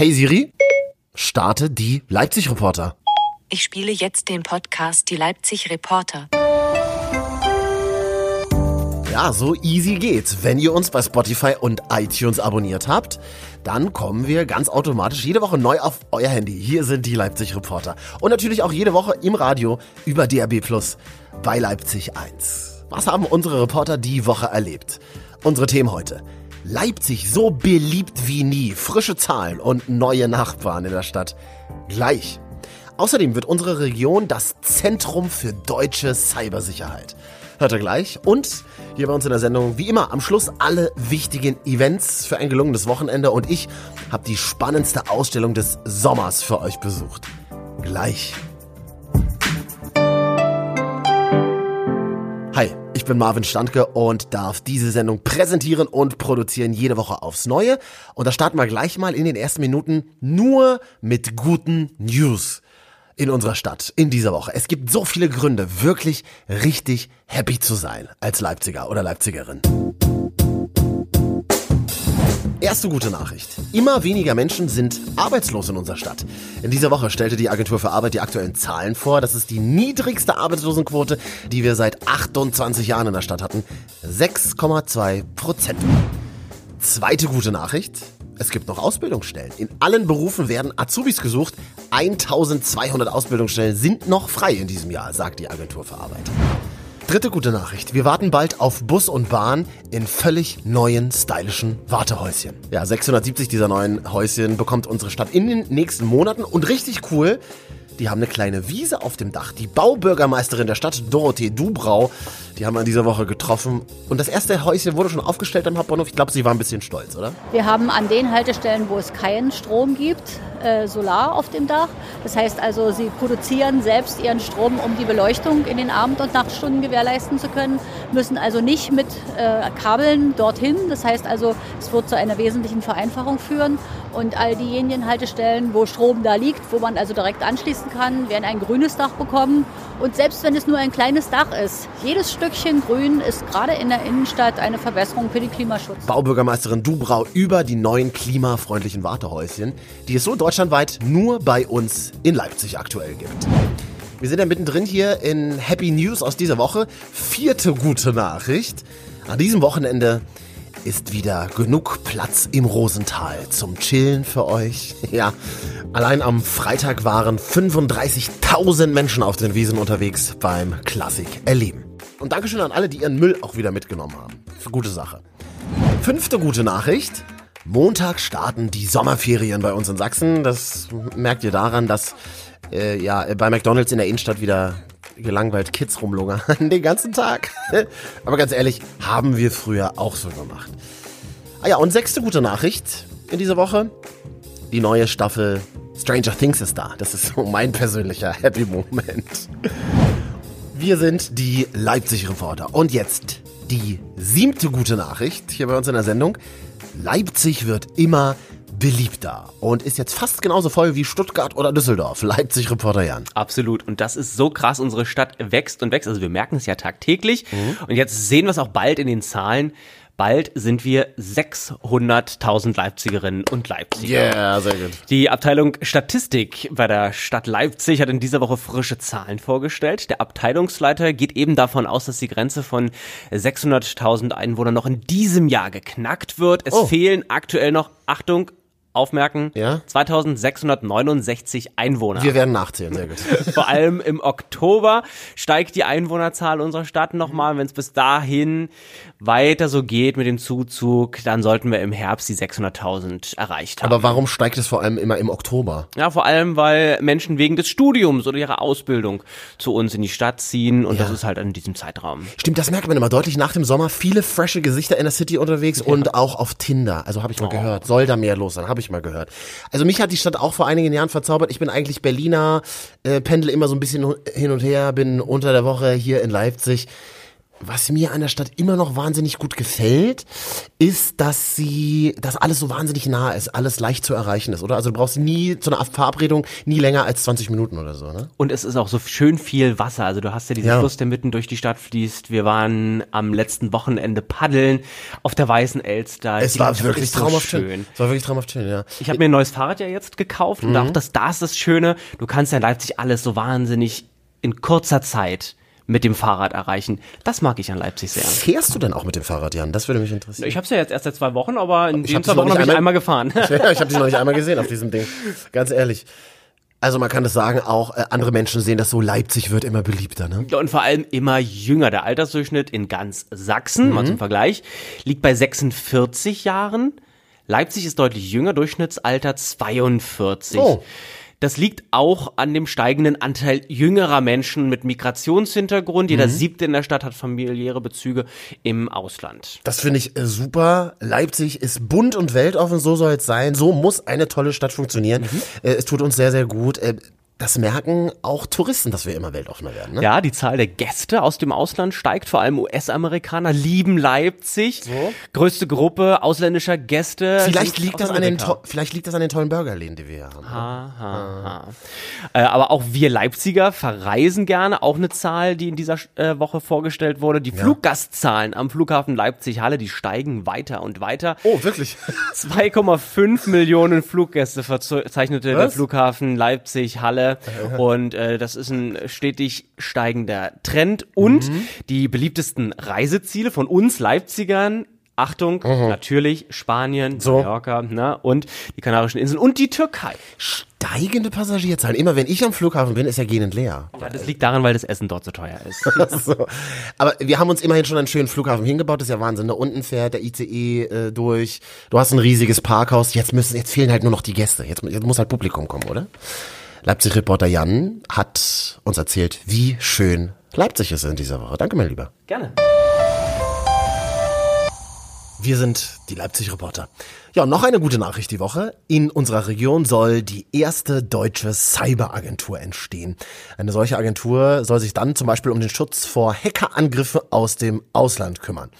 Hey Siri, starte die Leipzig-Reporter. Ich spiele jetzt den Podcast Die Leipzig Reporter. Ja, so easy geht's. Wenn ihr uns bei Spotify und iTunes abonniert habt, dann kommen wir ganz automatisch jede Woche neu auf euer Handy. Hier sind die Leipzig Reporter. Und natürlich auch jede Woche im Radio über DRB Plus bei Leipzig 1. Was haben unsere Reporter die Woche erlebt? Unsere Themen heute. Leipzig so beliebt wie nie. Frische Zahlen und neue Nachbarn in der Stadt. Gleich. Außerdem wird unsere Region das Zentrum für deutsche Cybersicherheit. Hört ihr gleich. Und hier bei uns in der Sendung, wie immer, am Schluss alle wichtigen Events für ein gelungenes Wochenende. Und ich habe die spannendste Ausstellung des Sommers für euch besucht. Gleich. Hi, ich bin Marvin Standke und darf diese Sendung präsentieren und produzieren jede Woche aufs Neue. Und da starten wir gleich mal in den ersten Minuten nur mit guten News in unserer Stadt in dieser Woche. Es gibt so viele Gründe, wirklich richtig happy zu sein als Leipziger oder Leipzigerin. Erste gute Nachricht. Immer weniger Menschen sind arbeitslos in unserer Stadt. In dieser Woche stellte die Agentur für Arbeit die aktuellen Zahlen vor. Das ist die niedrigste Arbeitslosenquote, die wir seit 28 Jahren in der Stadt hatten. 6,2 Prozent. Zweite gute Nachricht. Es gibt noch Ausbildungsstellen. In allen Berufen werden Azubis gesucht. 1200 Ausbildungsstellen sind noch frei in diesem Jahr, sagt die Agentur für Arbeit. Dritte gute Nachricht. Wir warten bald auf Bus und Bahn in völlig neuen, stylischen Wartehäuschen. Ja, 670 dieser neuen Häuschen bekommt unsere Stadt in den nächsten Monaten und richtig cool. Die haben eine kleine Wiese auf dem Dach. Die Baubürgermeisterin der Stadt, Dorothee Dubrau, die haben wir in dieser Woche getroffen. Und das erste Häuschen wurde schon aufgestellt am Hauptbahnhof. Ich glaube, sie war ein bisschen stolz, oder? Wir haben an den Haltestellen, wo es keinen Strom gibt, äh, Solar auf dem Dach. Das heißt also, sie produzieren selbst ihren Strom, um die Beleuchtung in den Abend- und Nachtstunden gewährleisten zu können, müssen also nicht mit äh, Kabeln dorthin. Das heißt also, es wird zu einer wesentlichen Vereinfachung führen. Und all diejenigen Haltestellen, wo Strom da liegt, wo man also direkt anschließen kann, werden ein grünes Dach bekommen. Und selbst wenn es nur ein kleines Dach ist, jedes Stückchen Grün ist gerade in der Innenstadt eine Verbesserung für den Klimaschutz. Baubürgermeisterin Dubrau über die neuen klimafreundlichen Wartehäuschen, die es so deutschlandweit nur bei uns in Leipzig aktuell gibt. Wir sind ja mittendrin hier in Happy News aus dieser Woche. Vierte gute Nachricht. An diesem Wochenende ist wieder genug Platz im Rosental zum Chillen für euch. Ja, allein am Freitag waren 35.000 Menschen auf den Wiesen unterwegs beim Klassik erleben. Und Dankeschön an alle, die ihren Müll auch wieder mitgenommen haben. Für gute Sache. Fünfte gute Nachricht. Montag starten die Sommerferien bei uns in Sachsen. Das merkt ihr daran, dass äh, ja bei McDonald's in der Innenstadt wieder gelangweilt Kids rumlungern den ganzen Tag. Aber ganz ehrlich, haben wir früher auch so gemacht. Ah ja, und sechste gute Nachricht in dieser Woche. Die neue Staffel Stranger Things ist da. Das ist so mein persönlicher Happy Moment. Wir sind die Leipzig Reporter. Und jetzt die siebte gute Nachricht hier bei uns in der Sendung. Leipzig wird immer beliebter und ist jetzt fast genauso voll wie Stuttgart oder Düsseldorf. Leipzig Reporter Jan. Absolut. Und das ist so krass. Unsere Stadt wächst und wächst. Also wir merken es ja tagtäglich. Mhm. Und jetzt sehen wir es auch bald in den Zahlen. Bald sind wir 600.000 Leipzigerinnen und Leipziger. Ja, yeah, sehr gut. Die Abteilung Statistik bei der Stadt Leipzig hat in dieser Woche frische Zahlen vorgestellt. Der Abteilungsleiter geht eben davon aus, dass die Grenze von 600.000 Einwohnern noch in diesem Jahr geknackt wird. Es oh. fehlen aktuell noch, Achtung, aufmerken, ja? 2669 Einwohner. Wir werden nachzählen, sehr gut. Vor allem im Oktober steigt die Einwohnerzahl unserer Stadt nochmal. Wenn es bis dahin weiter so geht mit dem Zuzug, dann sollten wir im Herbst die 600.000 erreicht haben. Aber warum steigt es vor allem immer im Oktober? Ja, vor allem, weil Menschen wegen des Studiums oder ihrer Ausbildung zu uns in die Stadt ziehen und ja. das ist halt in diesem Zeitraum. Stimmt, das merkt man immer deutlich nach dem Sommer. Viele frische Gesichter in der City unterwegs ja. und auch auf Tinder. Also habe ich mal oh. gehört. Soll da mehr los sein, habe ich mal gehört. Also mich hat die Stadt auch vor einigen Jahren verzaubert. Ich bin eigentlich Berliner, äh, pendel immer so ein bisschen hin und her, bin unter der Woche hier in Leipzig was mir an der Stadt immer noch wahnsinnig gut gefällt, ist, dass sie, dass alles so wahnsinnig nah ist, alles leicht zu erreichen ist, oder? Also du brauchst nie zu einer Verabredung nie länger als 20 Minuten oder so, ne? Und es ist auch so schön viel Wasser. Also du hast ja diesen Ja. Fluss, der mitten durch die Stadt fließt. Wir waren am letzten Wochenende paddeln auf der Weißen Elster. Es Die war wirklich ist so traumhaft schön. schön. Es war wirklich traumhaft schön, ja. Ich habe mir ein neues Fahrrad ja jetzt gekauft und Mhm. auch das, da ist das Schöne, du kannst ja in Leipzig alles so wahnsinnig in kurzer Zeit mit dem Fahrrad erreichen. Das mag ich an Leipzig sehr. Fährst du denn auch mit dem Fahrrad, Jan? Das würde mich interessieren. Ich habe es ja jetzt erst seit zwei Wochen, aber in Ich den zwei Wochen habe nicht ich einmal- einmal gefahren. Ja, ich habe dich noch nicht einmal gesehen auf diesem Ding. Ganz ehrlich. Also man kann das sagen, auch äh, andere Menschen sehen das so, Leipzig wird immer beliebter, ne? Und vor allem immer jünger. Der Altersdurchschnitt in ganz Sachsen, Mhm. mal zum Vergleich, liegt bei 46 Jahren. Leipzig ist deutlich jünger, Durchschnittsalter 42. Oh. Das liegt auch an dem steigenden Anteil jüngerer Menschen mit Migrationshintergrund. Mhm. Jeder siebte in der Stadt hat familiäre Bezüge im Ausland. Das finde ich äh, super. Leipzig ist bunt und weltoffen, so soll es sein. So muss eine tolle Stadt funktionieren. Äh, es tut uns sehr, sehr gut. Das merken auch Touristen, dass wir immer weltoffener werden. Ne? Ja, die Zahl der Gäste aus dem Ausland steigt, vor allem US-Amerikaner lieben Leipzig. Größte Gruppe ausländischer Gäste. Vielleicht liegt, das an den vielleicht liegt das an den tollen Burgerläden, die wir hier haben. Aha. Äh, aber auch wir Leipziger verreisen gerne. Auch eine Zahl, die in dieser äh, Woche vorgestellt wurde. Die Fluggastzahlen am Flughafen Leipzig-Halle, die steigen weiter und weiter. Oh, wirklich? 2,5 Millionen Fluggäste verzeichnete der Was? Flughafen Leipzig-Halle. Und äh, das ist ein stetig steigender Trend. Und Mhm. die beliebtesten Reiseziele von uns Leipzigern Achtung, natürlich Spanien, Mhm. So. Mallorca ne, und die Kanarischen Inseln und die Türkei. Steigende Passagierzahlen. Immer wenn ich am Flughafen bin, ist ja gähnend leer. Ja, das liegt daran, weil das Essen dort so teuer ist. so. Aber wir haben uns immerhin schon einen schönen Flughafen hingebaut. Das ist ja Wahnsinn. Da unten fährt der ICE äh, durch. Du hast ein riesiges Parkhaus. Jetzt müssen, jetzt fehlen halt nur noch die Gäste. Jetzt, jetzt muss halt Publikum kommen, oder? Leipzig-Reporter Jan hat uns erzählt, wie schön Leipzig ist in dieser Woche. Danke, mein Lieber. Gerne. Wir sind die Leipzig-Reporter. Ja, und noch eine gute Nachricht die Woche. In unserer Region soll die erste deutsche Cyberagentur entstehen. Eine solche Agentur soll sich dann zum Beispiel um den Schutz vor Hackerangriffen aus dem Ausland kümmern.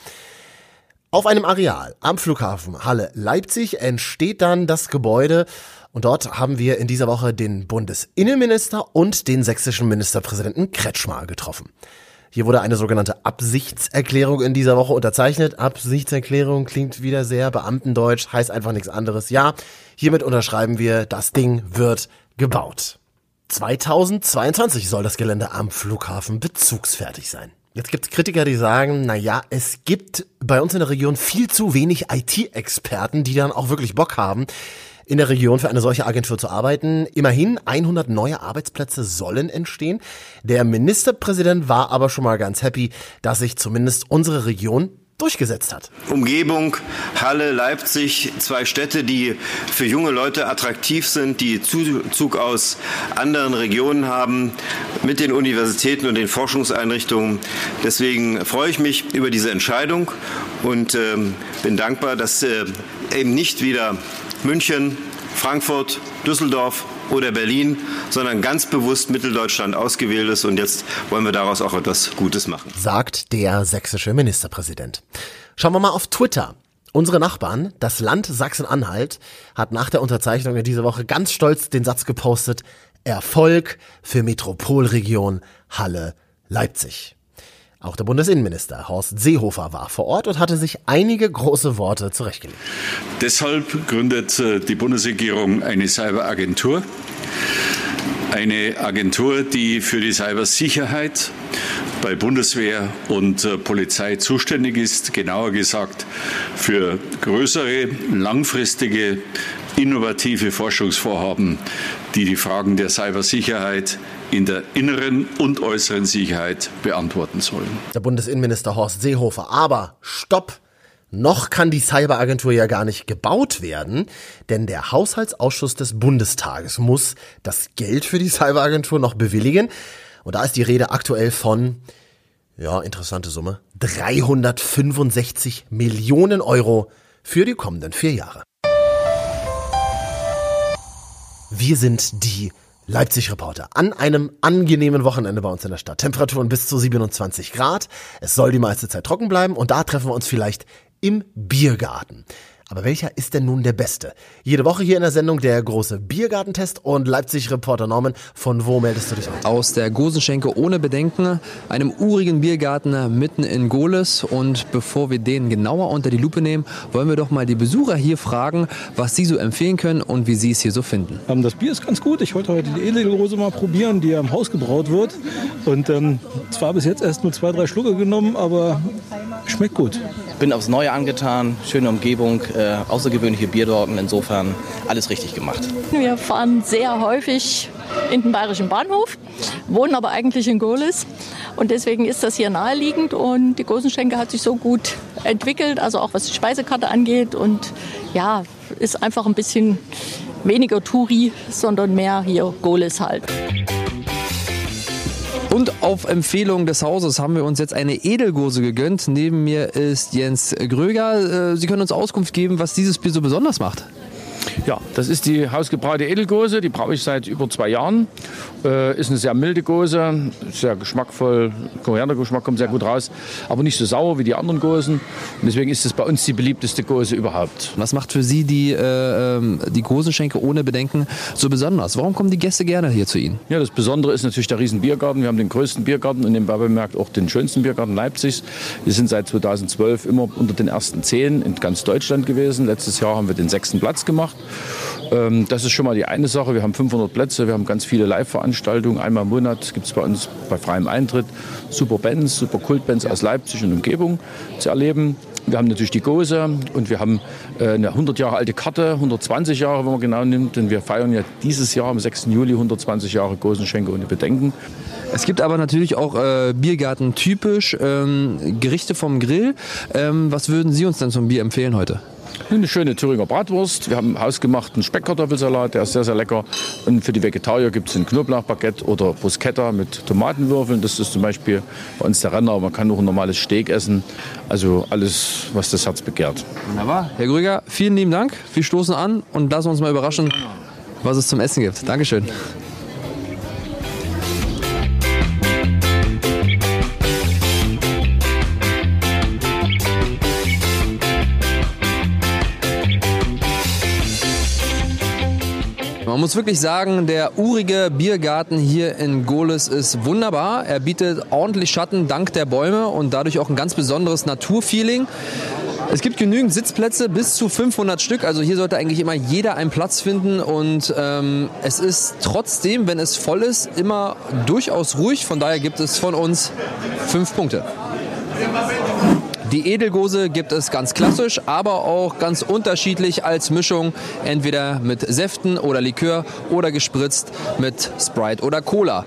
Auf einem Areal am Flughafen Halle Leipzig entsteht dann das Gebäude und dort haben wir in dieser Woche den Bundesinnenminister und den sächsischen Ministerpräsidenten Kretschmer getroffen. Hier wurde eine sogenannte Absichtserklärung in dieser Woche unterzeichnet. Absichtserklärung klingt wieder sehr Beamtendeutsch, heißt einfach nichts anderes. Ja, hiermit unterschreiben wir, das Ding wird gebaut. 2022 soll das Gelände am Flughafen bezugsfertig sein. Jetzt gibt es Kritiker, die sagen, na ja, es gibt bei uns in der Region viel zu wenig IT-Experten, die dann auch wirklich Bock haben, in der Region für eine solche Agentur zu arbeiten. Immerhin 100 neue Arbeitsplätze sollen entstehen. Der Ministerpräsident war aber schon mal ganz happy, dass sich zumindest unsere Region durchgesetzt hat. Umgebung, Halle, Leipzig, zwei Städte, die für junge Leute attraktiv sind, die Zuzug aus anderen Regionen haben, mit den Universitäten und den Forschungseinrichtungen. Deswegen freue ich mich über diese Entscheidung und ähm, bin dankbar, dass äh, eben nicht wieder München, Frankfurt, Düsseldorf oder Berlin, sondern ganz bewusst Mitteldeutschland ausgewählt ist und jetzt wollen wir daraus auch etwas Gutes machen. sagt der sächsische Ministerpräsident. Schauen wir mal auf Twitter. Unsere Nachbarn, das Land Sachsen-Anhalt, hat nach der Unterzeichnung in dieser Woche ganz stolz den Satz gepostet, Erfolg für Metropolregion Halle-Leipzig. Auch der Bundesinnenminister Horst Seehofer war vor Ort und hatte sich einige große Worte zurechtgelegt. Deshalb gründet äh, die Bundesregierung eine Cyberagentur. Eine Agentur, die für die Cybersicherheit bei Bundeswehr und äh, Polizei zuständig ist, genauer gesagt für größere, langfristige, innovative Forschungsvorhaben, die die Fragen der Cybersicherheit in der inneren und äußeren Sicherheit beantworten sollen. Der Bundesinnenminister Horst Seehofer. Aber stopp! Noch kann die Cyberagentur ja gar nicht gebaut werden, denn der Haushaltsausschuss des Bundestages muss das Geld für die Cyberagentur noch bewilligen. Und da ist die Rede aktuell von, ja, interessante Summe, 365 Millionen Euro für die kommenden vier Jahre. Wir sind die Leipzig-Reporter an einem angenehmen Wochenende bei uns in der Stadt. Temperaturen bis zu 27 Grad. Es soll die meiste Zeit trocken bleiben und da treffen wir uns vielleicht im Biergarten. Aber welcher ist denn nun der beste? Jede Woche hier in der Sendung der große Biergartentest und Leipzig-Reporter Norman. Von wo meldest du dich aus? Aus der Gosenschenke ohne Bedenken, einem urigen Biergarten mitten in Goles. Und bevor wir den genauer unter die Lupe nehmen, wollen wir doch mal die Besucher hier fragen, was sie so empfehlen können und wie sie es hier so finden. Ähm, das Bier ist ganz gut. Ich wollte heute die Edelrose mal probieren, die ja im Haus gebraut wird. Und ähm, zwar bis jetzt erst nur zwei, drei Schlucke genommen, aber schmeckt gut. Bin aufs Neue angetan, schöne Umgebung äh, außergewöhnliche Biersorten. Insofern alles richtig gemacht. Wir fahren sehr häufig in den Bayerischen Bahnhof, wohnen aber eigentlich in Gohlis. Und deswegen ist das hier naheliegend und die Gosenschenke hat sich so gut entwickelt, also auch was die Speisekarte angeht. Und ja, ist einfach ein bisschen weniger Touri, sondern mehr hier Gohlis halt. Und auf Empfehlung des Hauses haben wir uns jetzt eine Edelgose gegönnt. Neben mir ist Jens Gröger. Äh, Sie können uns Auskunft geben, was dieses Bier so besonders macht. Ja, das ist die hausgebraute Edelgose, die brauche ich seit über zwei Jahren. Äh, ist eine sehr milde Gose, sehr geschmackvoll, Koriandergeschmack kommt sehr gut raus, aber nicht so sauer wie die anderen Gosen. Und deswegen ist es bei uns die beliebteste Gose überhaupt. Was macht für Sie die, äh, ähm, die Gosenschenke ohne Bedenken so besonders? Warum kommen die Gäste gerne hier zu Ihnen? Ja, das Besondere ist natürlich der Riesenbiergarten. Wir haben den größten Biergarten und nebenbei bemerkt auch den schönsten Biergarten Leipzigs. Wir sind seit 2012 immer unter den ersten zehn in ganz Deutschland gewesen. Letztes Jahr haben wir den sechsten Platz gemacht. Ähm, das ist schon mal die eine Sache. Wir haben 500 Plätze, wir haben ganz viele Live-Veranstaltungen. Einmal im Monat gibt es bei uns bei freiem Eintritt super Bands, super Kultbands aus Leipzig und Umgebung zu erleben. Wir haben natürlich die Gose und wir haben äh, eine 100 Jahre alte Karte, 120 Jahre, wenn man genau nimmt. Denn wir feiern ja dieses Jahr am 6. Juli 120 Jahre Gosenschenke ohne Bedenken. Es gibt aber natürlich auch äh, Biergarten typisch ähm, Gerichte vom Grill. Ähm, was würden Sie uns denn zum Bier empfehlen heute? Eine schöne Thüringer Bratwurst. Wir haben hausgemachten Speckkartoffelsalat, der ist sehr, sehr lecker. Und für die Vegetarier gibt es ein Knoblauchbaguette oder Bruschetta mit Tomatenwürfeln. Das ist zum Beispiel bei uns der Renner. Man kann auch ein normales Steak essen. Also alles, was das Herz begehrt. Wunderbar. Herr Grüger, vielen lieben Dank. Wir stoßen an und lassen uns mal überraschen, was es zum Essen gibt. Dankeschön. Man muss wirklich sagen, der urige Biergarten hier in Gohlis ist wunderbar. Er bietet ordentlich Schatten dank der Bäume und dadurch auch ein ganz besonderes Naturfeeling. Es gibt genügend Sitzplätze, bis zu 500 Stück. Also hier sollte eigentlich immer jeder einen Platz finden. Und ähm, es ist trotzdem, wenn es voll ist, immer durchaus ruhig. Von daher gibt es von uns fünf Punkte. Die Edelgose gibt es ganz klassisch, aber auch ganz unterschiedlich als Mischung, entweder mit Säften oder Likör oder gespritzt mit Sprite oder Cola.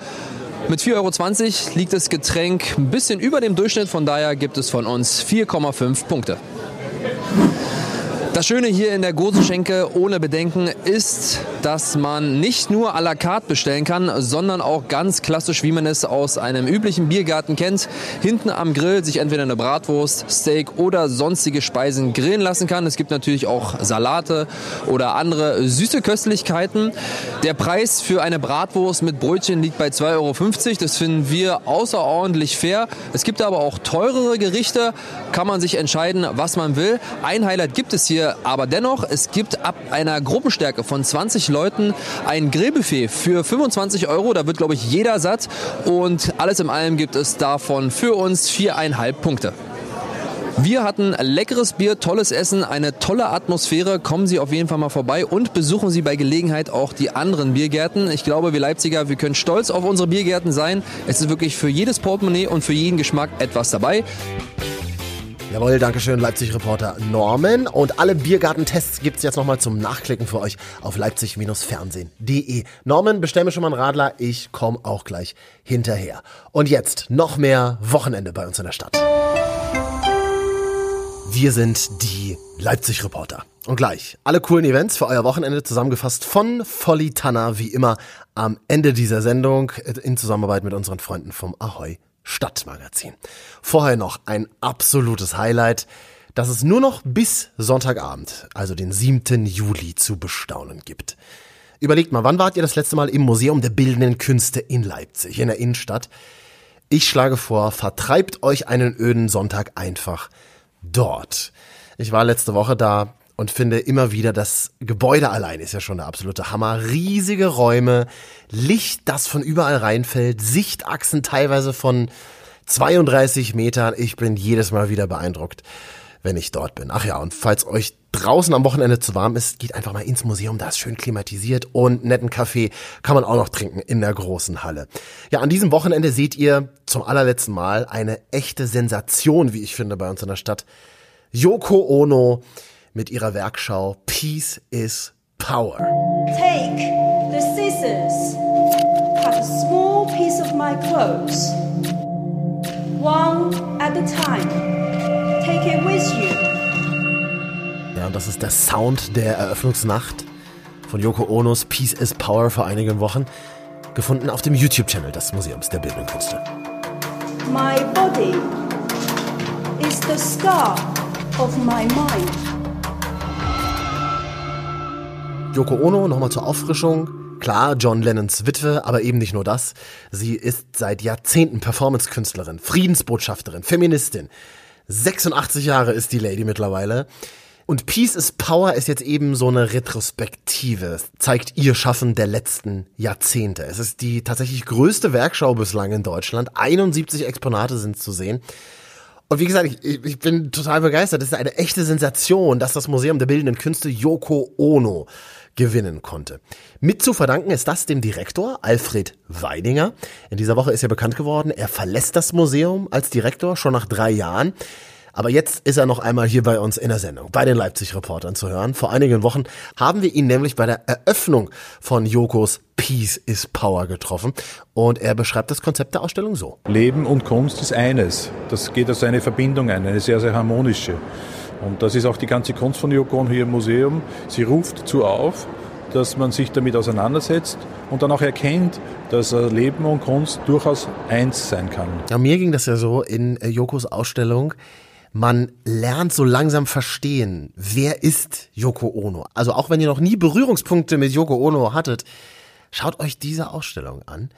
Mit 4,20 Euro liegt das Getränk ein bisschen über dem Durchschnitt, von daher gibt es von uns 4,5 Punkte. Das Schöne hier in der Gosenschenke ohne Bedenken ist, dass man nicht nur à la carte bestellen kann, sondern auch ganz klassisch, wie man es aus einem üblichen Biergarten kennt, hinten am Grill sich entweder eine Bratwurst, Steak oder sonstige Speisen grillen lassen kann. Es gibt natürlich auch Salate oder andere süße Köstlichkeiten. Der Preis für eine Bratwurst mit Brötchen liegt bei 2,50 Euro. Das finden wir außerordentlich fair. Es gibt aber auch teurere Gerichte, kann man sich entscheiden, was man will. Ein Highlight gibt es hier aber dennoch, es gibt ab einer Gruppenstärke von 20 Leuten ein Grillbuffet für 25 Euro. Da wird, glaube ich, jeder satt. Und alles in allem gibt es davon für uns viereinhalb Punkte. Wir hatten leckeres Bier, tolles Essen, eine tolle Atmosphäre. Kommen Sie auf jeden Fall mal vorbei und besuchen Sie bei Gelegenheit auch die anderen Biergärten. Ich glaube, wir Leipziger, wir können stolz auf unsere Biergärten sein. Es ist wirklich für jedes Portemonnaie und für jeden Geschmack etwas dabei. Jawohl, Dankeschön, Leipzig-Reporter Norman. Und alle Biergartentests gibt's jetzt nochmal zum Nachklicken für euch auf leipzig-fernsehen.de. Norman, bestell mir schon mal einen Radler, ich komme auch gleich hinterher. Und jetzt noch mehr Wochenende bei uns in der Stadt. Wir sind die Leipzig-Reporter. Und gleich alle coolen Events für euer Wochenende zusammengefasst von Folly Tanner, wie immer am Ende dieser Sendung in Zusammenarbeit mit unseren Freunden vom Ahoi Stadtmagazin. Vorher noch ein absolutes Highlight, das es nur noch bis Sonntagabend, also den 7. Juli, zu bestaunen gibt. Überlegt mal, wann wart ihr das letzte Mal im Museum der Bildenden Künste in Leipzig, in der Innenstadt? Ich schlage vor, vertreibt euch einen öden Sonntag einfach dort. Ich war letzte Woche da und finde immer wieder, das Gebäude allein ist ja schon der absolute Hammer. Riesige Räume, Licht, das von überall reinfällt, Sichtachsen teilweise von 32 Metern. Ich bin jedes Mal wieder beeindruckt, wenn ich dort bin. Ach ja, und falls euch draußen am Wochenende zu warm ist, geht einfach mal ins Museum, da ist schön klimatisiert und netten Kaffee kann man auch noch trinken in der großen Halle. Ja, an diesem Wochenende seht ihr zum allerletzten Mal eine echte Sensation, wie ich finde, bei uns in der Stadt. Yoko Ono mit ihrer Werkschau Peace is Power. Take the scissors, cut a small piece of my clothes, one at a time. Take it with you. Ja, und das ist der Sound der Eröffnungsnacht von Yoko Onos Peace is Power vor einigen Wochen, gefunden auf dem YouTube-Channel des Museums der Bildenden Künste. My body is the star of my mind. Yoko Ono, nochmal zur Auffrischung. Klar, John Lennons Witwe, aber eben nicht nur das. Sie ist seit Jahrzehnten Performance-Künstlerin, Friedensbotschafterin, Feministin. 86 Jahre ist die Lady mittlerweile. Und Peace is Power ist jetzt eben so eine Retrospektive, zeigt ihr Schaffen der letzten Jahrzehnte. Es ist die tatsächlich größte Werkschau bislang in Deutschland. 71 Exponate sind zu sehen. Und wie gesagt, ich, ich bin total begeistert. Das ist eine echte Sensation, dass das Museum der Bildenden Künste Yoko Ono gewinnen konnte. Mit zu verdanken ist das dem Direktor Alfred Weidinger. In dieser Woche ist ja bekannt geworden, er verlässt das Museum als Direktor schon nach drei Jahren. Aber jetzt ist er noch einmal hier bei uns in der Sendung, bei den Leipzig-Reportern zu hören. Vor einigen Wochen haben wir ihn nämlich bei der Eröffnung von Jokos Peace is Power getroffen. Und er beschreibt das Konzept der Ausstellung so. Leben und Kunst ist eines. Das geht als eine Verbindung ein, eine sehr, sehr harmonische. Und das ist auch die ganze Kunst von Yoko Ono hier im Museum. Sie ruft dazu auf, dass man sich damit auseinandersetzt und dann auch erkennt, dass Leben und Kunst durchaus eins sein kann. Ja, mir ging das ja so in Jokos Ausstellung man lernt so langsam verstehen, wer ist Yoko Ono. Also auch wenn ihr noch nie Berührungspunkte mit Yoko Ono hattet, schaut euch diese Ausstellung an.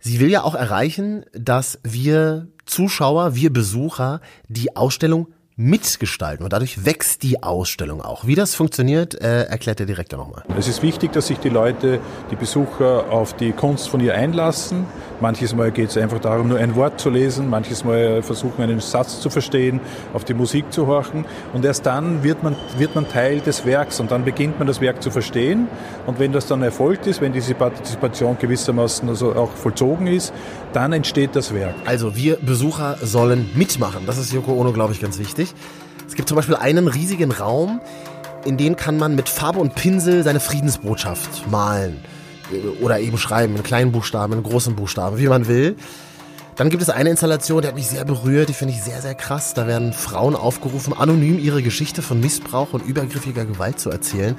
Sie will ja auch erreichen, dass wir Zuschauer, wir Besucher die Ausstellung mitgestalten und dadurch wächst die Ausstellung auch. Wie das funktioniert, äh, erklärt der Direktor nochmal. Es ist wichtig, dass sich die Leute, die Besucher auf die Kunst von ihr einlassen. Manches Mal geht es einfach darum, nur ein Wort zu lesen, manches Mal versuchen, einen Satz zu verstehen, auf die Musik zu horchen und erst dann wird man, wird man Teil des Werks und dann beginnt man das Werk zu verstehen und wenn das dann erfolgt ist, wenn diese Partizipation gewissermaßen also auch vollzogen ist, dann entsteht das Werk. Also wir Besucher sollen mitmachen. Das ist Yoko Ono, glaube ich, ganz wichtig. Es gibt zum Beispiel einen riesigen Raum, in den kann man mit Farbe und Pinsel seine Friedensbotschaft malen. Oder eben schreiben, in kleinen Buchstaben, in großen Buchstaben, wie man will. Dann gibt es eine Installation, die hat mich sehr berührt, die finde ich sehr, sehr krass. Da werden Frauen aufgerufen, anonym ihre Geschichte von Missbrauch und übergriffiger Gewalt zu erzählen.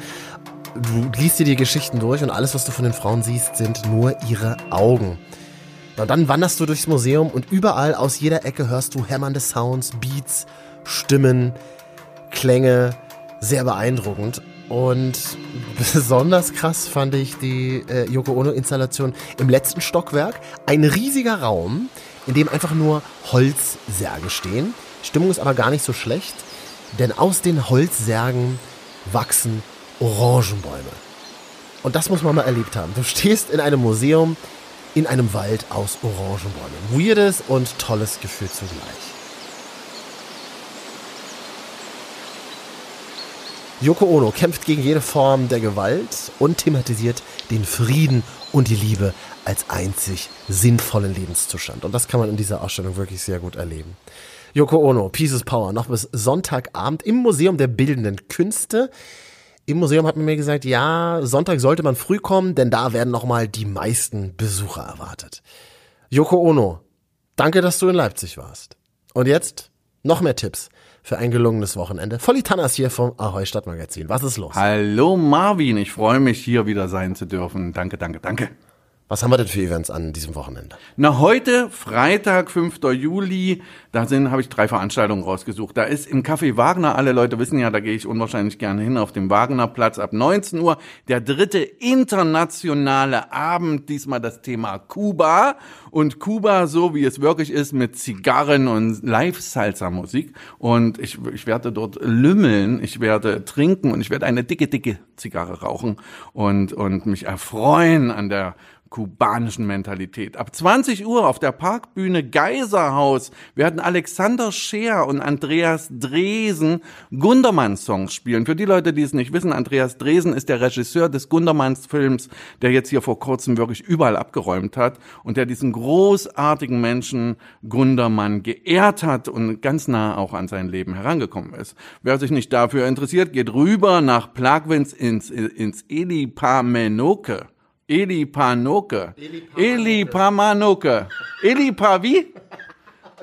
Du liest dir die Geschichten durch und alles, was du von den Frauen siehst, sind nur ihre Augen. Und dann wanderst du durchs Museum und überall aus jeder Ecke hörst du hämmernde Sounds, Beats, Stimmen, Klänge. Sehr beeindruckend. Und besonders krass fand ich die äh, Yoko Ono-Installation im letzten Stockwerk. Ein riesiger Raum, in dem einfach nur Holzsärge stehen. Stimmung ist aber gar nicht so schlecht, denn aus den Holzsärgen wachsen Orangenbäume. Und das muss man mal erlebt haben. Du stehst in einem Museum in einem Wald aus Orangenbäumen. Weirdes und tolles Gefühl zugleich. Yoko Ono kämpft gegen jede Form der Gewalt und thematisiert den Frieden und die Liebe als einzig sinnvollen Lebenszustand. Und das kann man in dieser Ausstellung wirklich sehr gut erleben. Yoko Ono, Pieces Power, noch bis Sonntagabend im Museum der Bildenden Künste. Im Museum hat man mir gesagt, ja, Sonntag sollte man früh kommen, denn da werden nochmal die meisten Besucher erwartet. Yoko Ono, danke, dass du in Leipzig warst. Und jetzt noch mehr Tipps für ein gelungenes Wochenende. Volli Tannas hier vom Ahoi Stadtmagazin. Was ist los? Hallo Marvin, ich freue mich hier wieder sein zu dürfen. Danke, danke, danke. Was haben wir denn für Events an diesem Wochenende? Na, heute, Freitag, 5. Juli, da sind, habe ich drei Veranstaltungen rausgesucht. Da ist im Café Wagner, alle Leute wissen ja, da gehe ich unwahrscheinlich gerne hin, auf dem Wagnerplatz ab 19 Uhr, der dritte internationale Abend, diesmal das Thema Kuba. Und Kuba, so wie es wirklich ist, mit Zigarren und Live-Salsa-Musik. Und ich, ich werde dort lümmeln, ich werde trinken und ich werde eine dicke, dicke Zigarre rauchen und, und mich erfreuen an der kubanischen Mentalität. Ab 20 Uhr auf der Parkbühne Geiserhaus werden Alexander Scheer und Andreas Dresen Gundermann-Songs spielen. Für die Leute, die es nicht wissen, Andreas Dresen ist der Regisseur des Gundermanns-Films, der jetzt hier vor kurzem wirklich überall abgeräumt hat und der diesen großartigen Menschen Gundermann geehrt hat und ganz nah auch an sein Leben herangekommen ist. Wer sich nicht dafür interessiert, geht rüber nach Plagwins ins, ins. Eli Panoke. Eli Pamanoke. Eli Pa wie?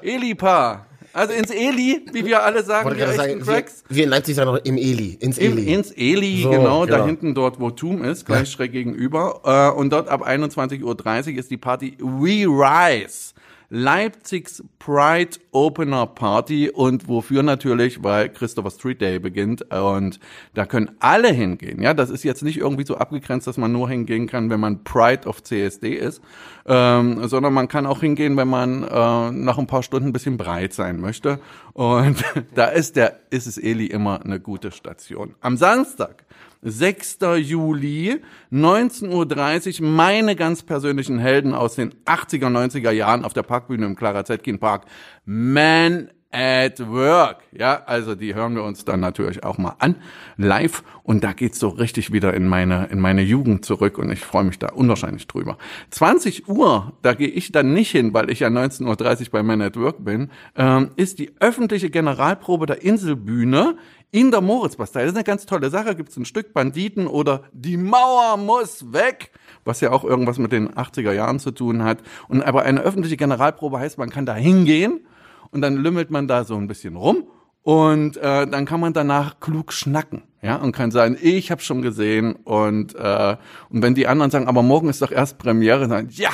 Eli Pa. Also ins Eli, wie wir alle sagen, wir sagen, wir, wir in Leipzig sagen noch im Eli, ins Eli. ins Eli, So, genau, da genau. hinten dort, wo Tum ist, gleich schräg gegenüber. Äh, und dort ab 21.30 Uhr ist die Party We Rise. Leipzigs Pride Opener Party und wofür natürlich, weil Christopher Street Day beginnt und da können alle hingehen. Ja, das ist jetzt nicht irgendwie so abgegrenzt, dass man nur hingehen kann, wenn man Pride of CSD ist, ähm, sondern man kann auch hingehen, wenn man äh, nach ein paar Stunden ein bisschen breit sein möchte. Und da ist der, ist es Eli immer eine gute Station. Am Samstag 6. Juli, 19.30 Uhr, meine ganz persönlichen Helden aus den 80er, 90er Jahren auf der Parkbühne im Clara Zetkin Park. Man at Work. Ja, also die hören wir uns dann natürlich auch mal an, live. Und da geht's so richtig wieder in meine, in meine Jugend zurück und ich freue mich da unwahrscheinlich drüber. 20 Uhr, da gehe ich dann nicht hin, weil ich ja 19.30 Uhr bei Man at Work bin, ähm, ist die öffentliche Generalprobe der Inselbühne in der Moritzbastei. Das ist eine ganz tolle Sache. Gibt's ein Stück Banditen oder Die Mauer muss weg, was ja auch irgendwas mit den 80er Jahren zu tun hat. Und aber eine öffentliche Generalprobe heißt, man kann da hingehen und dann lümmelt man da so ein bisschen rum und äh, dann kann man danach klug schnacken, ja, und kann sagen, ich habe schon gesehen und äh, und wenn die anderen sagen, aber morgen ist doch erst Premiere, dann ja,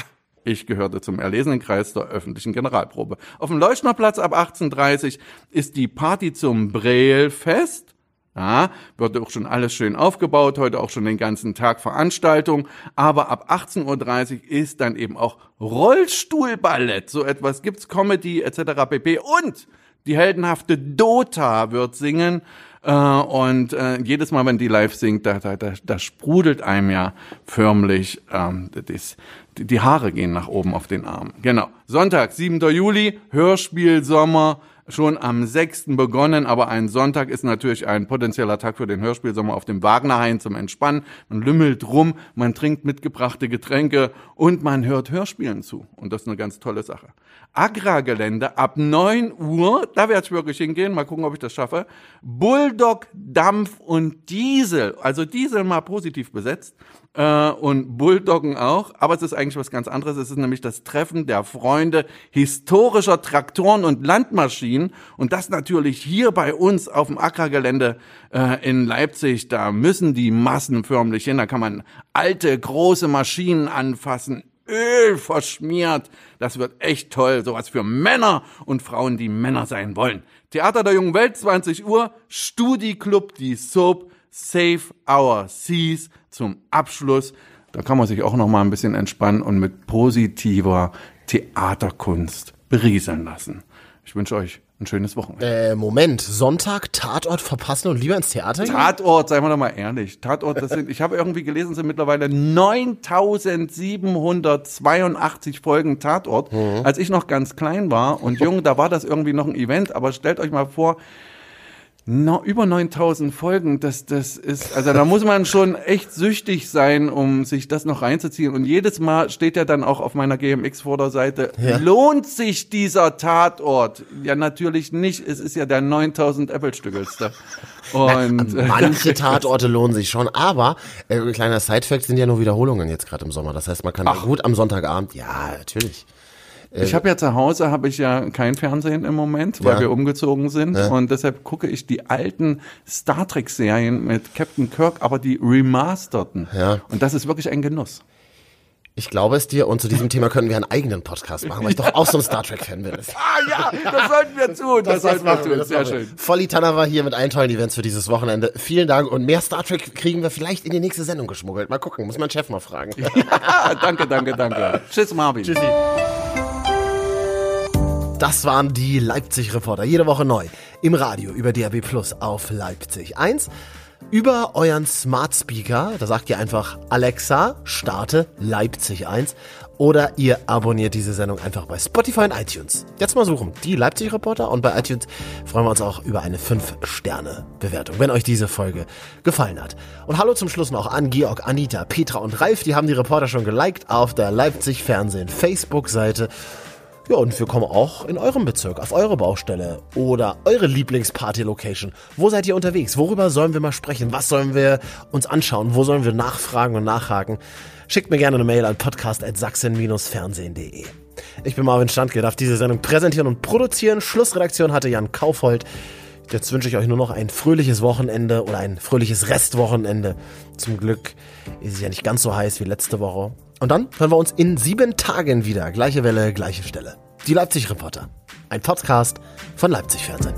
ich gehörte zum erlesenen Kreis der öffentlichen Generalprobe. Auf dem Leuchtnerplatz ab 18:30 ist die Party zum Brelfest. Ja, wird auch schon alles schön aufgebaut, heute auch schon den ganzen Tag Veranstaltung. Aber ab 18.30 Uhr ist dann eben auch Rollstuhlballett. So etwas gibt's, Comedy etc. pp. Und die heldenhafte Dota wird singen. Äh, und äh, jedes Mal, wenn die live singt, da, da, da, da sprudelt einem ja förmlich ähm, das, die, Haare gehen nach oben auf den Armen. Genau. Sonntag, 7. Juli, Hörspiel Sommer schon am 6. begonnen, aber ein Sonntag ist natürlich ein potenzieller Tag für den Hörspielsommer auf dem Wagnerhain zum Entspannen. Man lümmelt rum, man trinkt mitgebrachte Getränke und man hört Hörspielen zu. Und das ist eine ganz tolle Sache. Agra-Gelände ab 9 Uhr, da werde ich wirklich hingehen, mal gucken, ob ich das schaffe. Bulldog, Dampf und Diesel, also Diesel mal positiv besetzt äh, und Bulldoggen auch, aber es ist eigentlich was ganz anderes. Es ist nämlich das Treffen der Freunde historischer Traktoren und Landmaschinen und das natürlich hier bei uns auf dem Ackergelände äh, in Leipzig. Da müssen die Massen förmlich hin. Da kann man alte große Maschinen anfassen. Öl verschmiert. Das wird echt toll. Sowas für Männer und Frauen, die Männer sein wollen. Theater der jungen Welt, 20 Uhr. Studi Club, die Soap. Save Our Seas zum Abschluss. Da kann man sich auch noch mal ein bisschen entspannen und mit positiver Theaterkunst berieseln lassen. Ich wünsche euch ein schönes Wochenende. Äh, Moment, Sonntag Tatort verpassen und lieber ins Theater gehen? Tatort, seien wir doch mal ehrlich. Tatort, das sind, ich habe irgendwie gelesen, sind mittlerweile 9782 Folgen Tatort. Mhm. Als ich noch ganz klein war und jung, da war das irgendwie noch ein Event, aber stellt euch mal vor, No, über 9000 Folgen, das, das ist, also da muss man schon echt süchtig sein, um sich das noch reinzuziehen. Und jedes Mal steht ja dann auch auf meiner GMX-Vorderseite, Ja. lohnt sich dieser Tatort? Ja, natürlich nicht. Es ist ja der 9000 Apple-Stückelste. Und äh, Manche Tatorte lohnen sich schon, aber äh, kleiner Sidefact sind ja nur Wiederholungen jetzt gerade im Sommer. Das heißt, man kann gut am Sonntagabend, ja, natürlich. Ich habe ja zu Hause habe ich ja kein Fernsehen im Moment, weil Ja. wir umgezogen sind Ja. und deshalb gucke ich die alten Star Trek Serien mit Captain Kirk, aber die remasterten. Ja. Und das ist wirklich ein Genuss. Ich glaube es dir und zu diesem Thema können wir einen eigenen Podcast machen, weil ich doch auch so ein Star Trek-Fan bin. Ah ja, das sollten wir tun. Das, das sollten wir tun. Sehr schön. Volli Tanner war hier mit allen tollen Events für dieses Wochenende. Vielen Dank und mehr Star Trek kriegen wir vielleicht in die nächste Sendung geschmuggelt. Mal gucken, muss mein Chef mal fragen. Ja, danke, danke, danke. Tschüss, Marvin. Tschüssi. Das waren die Leipzig-Reporter. Jede Woche neu. Im Radio über DAB Plus auf Leipzig 1 über euren Smart Speaker. Da sagt ihr einfach Alexa, starte Leipzig 1. Oder ihr abonniert diese Sendung einfach bei Spotify und iTunes. Jetzt mal suchen, die Leipzig Reporter und bei iTunes freuen wir uns auch über eine 5-Sterne-Bewertung, wenn euch diese Folge gefallen hat. Und hallo zum Schluss noch an Georg, Anita, Petra und Ralf, die haben die Reporter schon geliked auf der Leipzig Fernsehen Facebook-Seite. Ja, und wir kommen auch in eurem Bezirk, auf eure Baustelle oder eure Lieblingsparty-Location. Wo seid ihr unterwegs? Worüber sollen wir mal sprechen? Was sollen wir uns anschauen? Wo sollen wir nachfragen und nachhaken? Schickt mir gerne eine Mail an podcast.sachsen-fernsehen.de. Ich bin Marvin Standke, darf diese Sendung präsentieren und produzieren. Schlussredaktion hatte Jan Kaufhold. Jetzt wünsche ich euch nur noch ein fröhliches Wochenende oder ein fröhliches Restwochenende. Zum Glück ist es ja nicht ganz so heiß wie letzte Woche. Und dann hören wir uns in sieben Tagen wieder. Gleiche Welle, gleiche Stelle. Die Leipzig Reporter. Ein Podcast von Leipzig Fernsehen.